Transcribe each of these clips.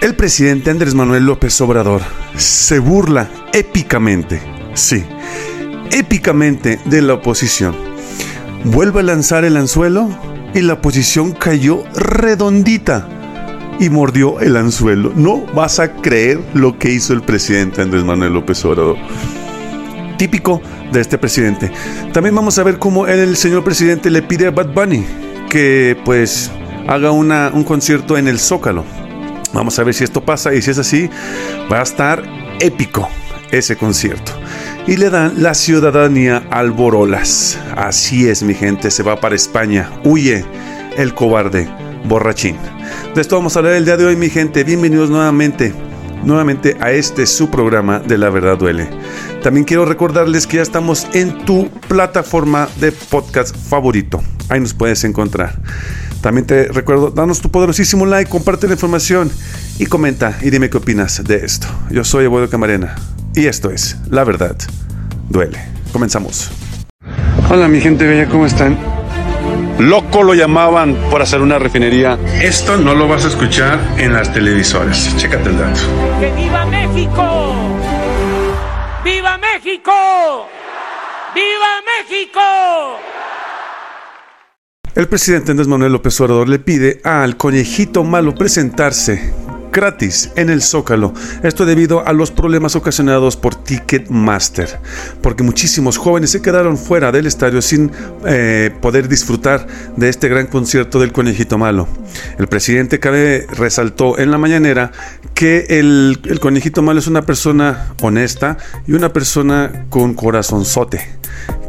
El presidente Andrés Manuel López Obrador se burla épicamente, sí, épicamente de la oposición. Vuelve a lanzar el anzuelo y la oposición cayó redondita y mordió el anzuelo. No vas a creer lo que hizo el presidente Andrés Manuel López Obrador. Típico de este presidente. También vamos a ver cómo el señor presidente le pide a Bad Bunny que pues haga una, un concierto en el Zócalo. Vamos a ver si esto pasa y si es así, va a estar épico ese concierto. Y le dan la ciudadanía al Borolas. Así es, mi gente, se va para España. Huye el cobarde borrachín. De esto vamos a hablar el día de hoy, mi gente. Bienvenidos nuevamente, nuevamente a este su programa de La Verdad Duele. También quiero recordarles que ya estamos en tu plataforma de podcast favorito. Ahí nos puedes encontrar. También te recuerdo, danos tu poderosísimo like, comparte la información y comenta y dime qué opinas de esto. Yo soy Eduardo Camarena y esto es La Verdad Duele. Comenzamos. Hola mi gente bella, ¿cómo están? Loco lo llamaban por hacer una refinería. Esto no lo vas a escuchar en las televisoras. Chécate el dato. ¡Que viva México! ¡Viva México! ¡Viva México! El presidente Andrés Manuel López Obrador le pide al conejito malo presentarse gratis en el Zócalo. Esto debido a los problemas ocasionados por Ticketmaster, porque muchísimos jóvenes se quedaron fuera del estadio sin eh, poder disfrutar de este gran concierto del Conejito Malo. El presidente Cabe resaltó en la mañanera que el, el Conejito Malo es una persona honesta y una persona con corazonzote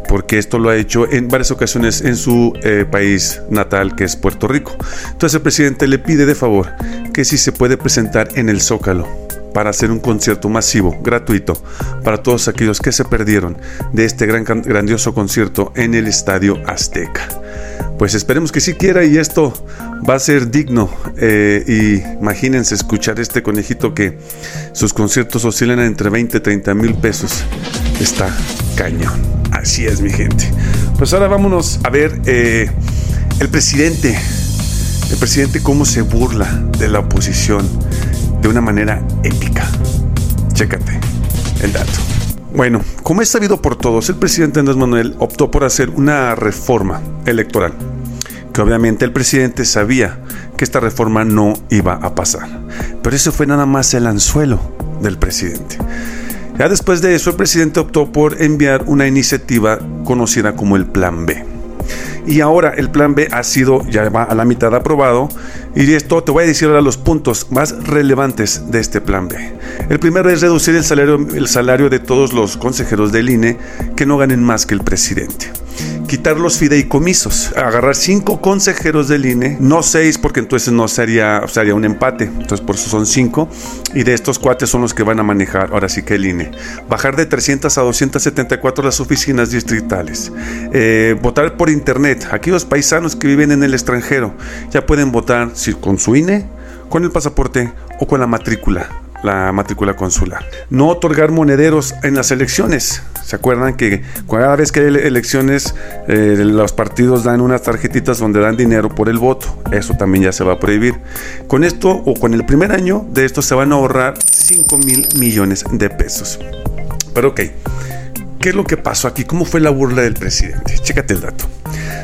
porque esto lo ha hecho en varias ocasiones en su eh, país natal, que es Puerto Rico. Entonces el presidente le pide de favor que si se puede presentar en el Zócalo para hacer un concierto masivo, gratuito, para todos aquellos que se perdieron de este gran, grandioso concierto en el Estadio Azteca. Pues esperemos que sí quiera y esto va a ser digno. Eh, y imagínense escuchar este conejito que sus conciertos oscilan entre 20 y 30 mil pesos. Está cañón. Así es, mi gente. Pues ahora vámonos a ver eh, el presidente. El presidente cómo se burla de la oposición de una manera épica. Chécate el dato. Bueno, como es sabido por todos, el presidente Andrés Manuel optó por hacer una reforma electoral, que obviamente el presidente sabía que esta reforma no iba a pasar. Pero eso fue nada más el anzuelo del presidente. Ya después de eso, el presidente optó por enviar una iniciativa conocida como el Plan B. Y ahora el plan B ha sido, ya va a la mitad aprobado. Y esto te voy a decir ahora los puntos más relevantes de este plan B. El primero es reducir el salario, el salario de todos los consejeros del INE que no ganen más que el presidente quitar los fideicomisos, agarrar cinco consejeros del INE, no seis, porque entonces no sería, sería un empate, entonces por eso son cinco, y de estos cuates son los que van a manejar ahora sí que el INE. Bajar de 300 a 274 las oficinas distritales. Eh, votar por internet. Aquellos paisanos que viven en el extranjero ya pueden votar si con su INE, con el pasaporte o con la matrícula la matrícula consular. No otorgar monederos en las elecciones. ¿Se acuerdan que cada vez que hay elecciones eh, los partidos dan unas tarjetitas donde dan dinero por el voto? Eso también ya se va a prohibir. Con esto o con el primer año de esto se van a ahorrar 5 mil millones de pesos. Pero ok, ¿qué es lo que pasó aquí? ¿Cómo fue la burla del presidente? Chécate el dato.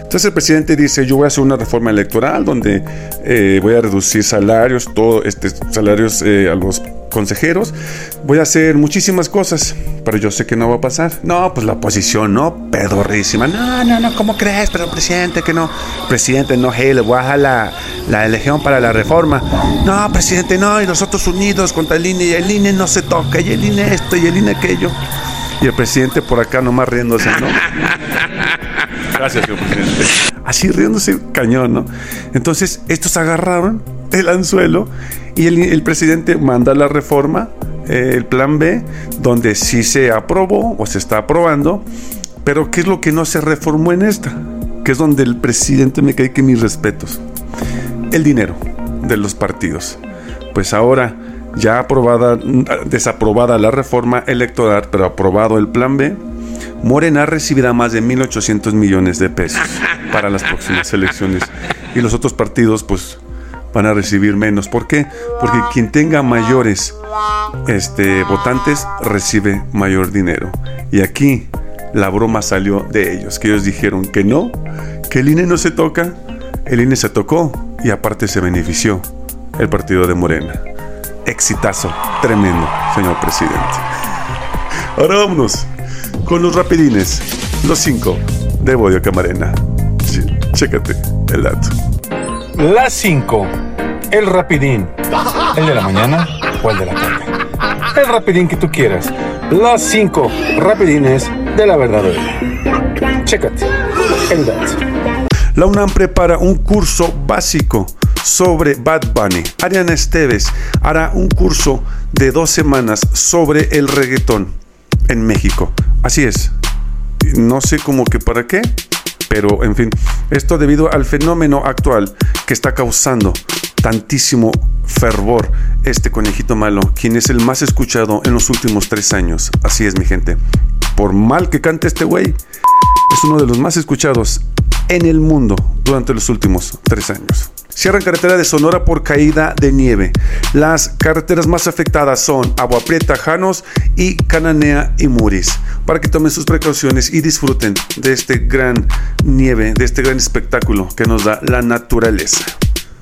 Entonces el presidente dice, yo voy a hacer una reforma electoral donde eh, voy a reducir salarios, todo este, salarios eh, a los consejeros, voy a hacer muchísimas cosas, pero yo sé que no va a pasar. No, pues la oposición, no, pedorrísima. No, no, no, ¿cómo crees? Pero presidente, que no. Presidente, no, hey, le voy a dejar la, la elección para la reforma. No, presidente, no, y nosotros unidos contra el INE, y el INE no se toca, y el INE esto, y el INE aquello. Y el presidente por acá nomás riéndose, ¿no? Gracias, señor presidente. Así riéndose cañón, ¿no? Entonces, estos agarraron el anzuelo y el, presidente manda la reforma, eh, el plan B, donde sí se aprobó o se está aprobando, pero ¿qué es lo que no se reformó en esta? Que es donde el presidente me cae que mis respetos. El dinero de los partidos. Pues ahora, ya aprobada, desaprobada la reforma electoral, pero aprobado el plan B, Morena recibirá más de 1.800 millones de pesos para las próximas elecciones. Y los otros partidos, pues van a recibir menos. ¿Por qué? Porque quien tenga mayores este, votantes recibe mayor dinero. Y aquí la broma salió de ellos, que ellos dijeron que no, que el INE no se toca, el INE se tocó y aparte se benefició el partido de Morena. Exitazo, tremendo, señor presidente. Ahora vámonos con los rapidines, los cinco de Bodio Camarena. Chécate el dato. Las 5. El rapidín. ¿El de la mañana o el de la tarde? El rapidín que tú quieras. Las 5 rapidines de la verdad Chécate el dato. La UNAM prepara un curso básico sobre Bad Bunny. Ariana Esteves hará un curso de dos semanas sobre el reggaetón en México. Así es. No sé cómo que para qué, pero en fin, esto debido al fenómeno actual que está causando tantísimo fervor este conejito malo, quien es el más escuchado en los últimos tres años. Así es, mi gente. Por mal que cante este güey, es uno de los más escuchados en el mundo durante los últimos tres años. Cierran carretera de Sonora por caída de nieve. Las carreteras más afectadas son Agua Prieta, Janos y Cananea y Muris. Para que tomen sus precauciones y disfruten de este gran nieve, de este gran espectáculo que nos da la naturaleza.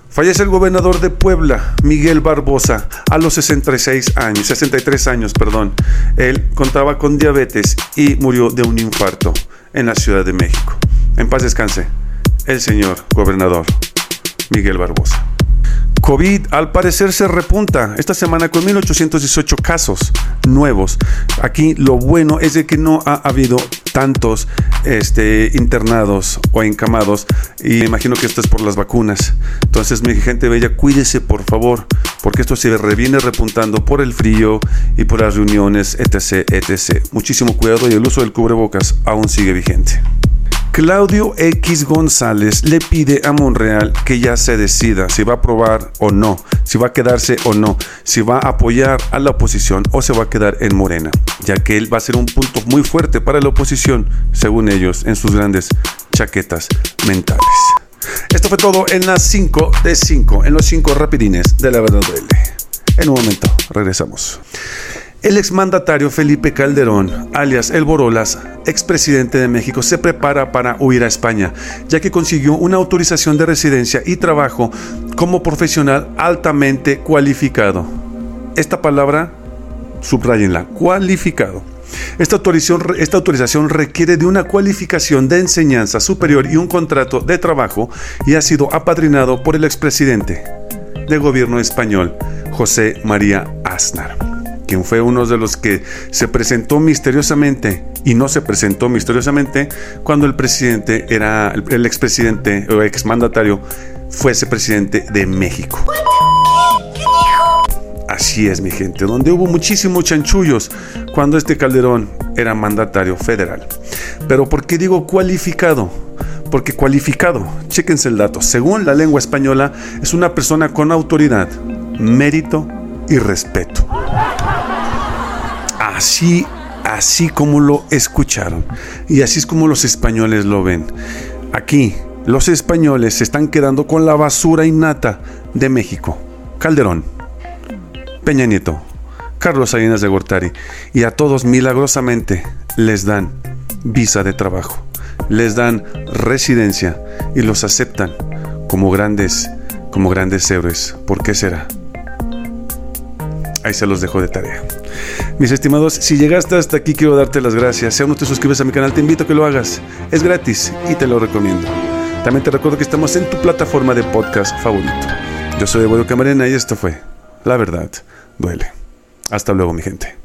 Fallece el gobernador de Puebla, Miguel Barbosa, a los 66 años, 63 años, perdón. Él contaba con diabetes y murió de un infarto en la Ciudad de México. En paz descanse el señor gobernador Miguel Barbosa. COVID al parecer se repunta esta semana con 1818 casos nuevos. Aquí lo bueno es de que no ha habido tantos este, internados o encamados y imagino que esto es por las vacunas. Entonces mi gente bella, cuídese por favor, porque esto se reviene repuntando por el frío y por las reuniones, etc, etc. Muchísimo cuidado y el uso del cubrebocas aún sigue vigente. Claudio X González le pide a Monreal que ya se decida si va a aprobar o no, si va a quedarse o no, si va a apoyar a la oposición o se va a quedar en Morena, ya que él va a ser un punto muy fuerte para la oposición, según ellos, en sus grandes chaquetas mentales. Esto fue todo en las 5 de 5, en los 5 rapidines de la verdad En un momento, regresamos. El exmandatario Felipe Calderón, alias El Borolas, expresidente de México, se prepara para huir a España, ya que consiguió una autorización de residencia y trabajo como profesional altamente cualificado. Esta palabra, subrayenla, cualificado. Esta autorización, esta autorización, requiere de una cualificación de enseñanza superior y un contrato de trabajo y ha sido apadrinado por el expresidente del gobierno español, José María Aznar quien fue uno de los que se presentó misteriosamente y no se presentó misteriosamente cuando el presidente era el, expresidente o exmandatario fuese presidente de México. Así es, mi gente, donde hubo muchísimos chanchullos cuando este Calderón era mandatario federal. Pero ¿por qué digo cualificado? Porque cualificado, chéquense el dato, según la lengua española, es una persona con autoridad, mérito y respeto así, así como lo escucharon. Y así es como los españoles lo ven. Aquí, los españoles se están quedando con la basura innata de México. Calderón, Peña Nieto, Carlos Salinas de Gortari. Y a todos milagrosamente les dan visa de trabajo. Les dan residencia y los aceptan como grandes, como grandes héroes. ¿Por qué será? Ahí se los dejo de tarea. Mis estimados, si llegaste hasta aquí quiero darte las gracias. Si aún no te suscribes a mi canal, te invito a que lo hagas. Es gratis y te lo recomiendo. También te recuerdo que estamos en tu plataforma de podcast favorito. Yo soy Eduardo Camarena y esto fue La Verdad Duele. Hasta luego, mi gente.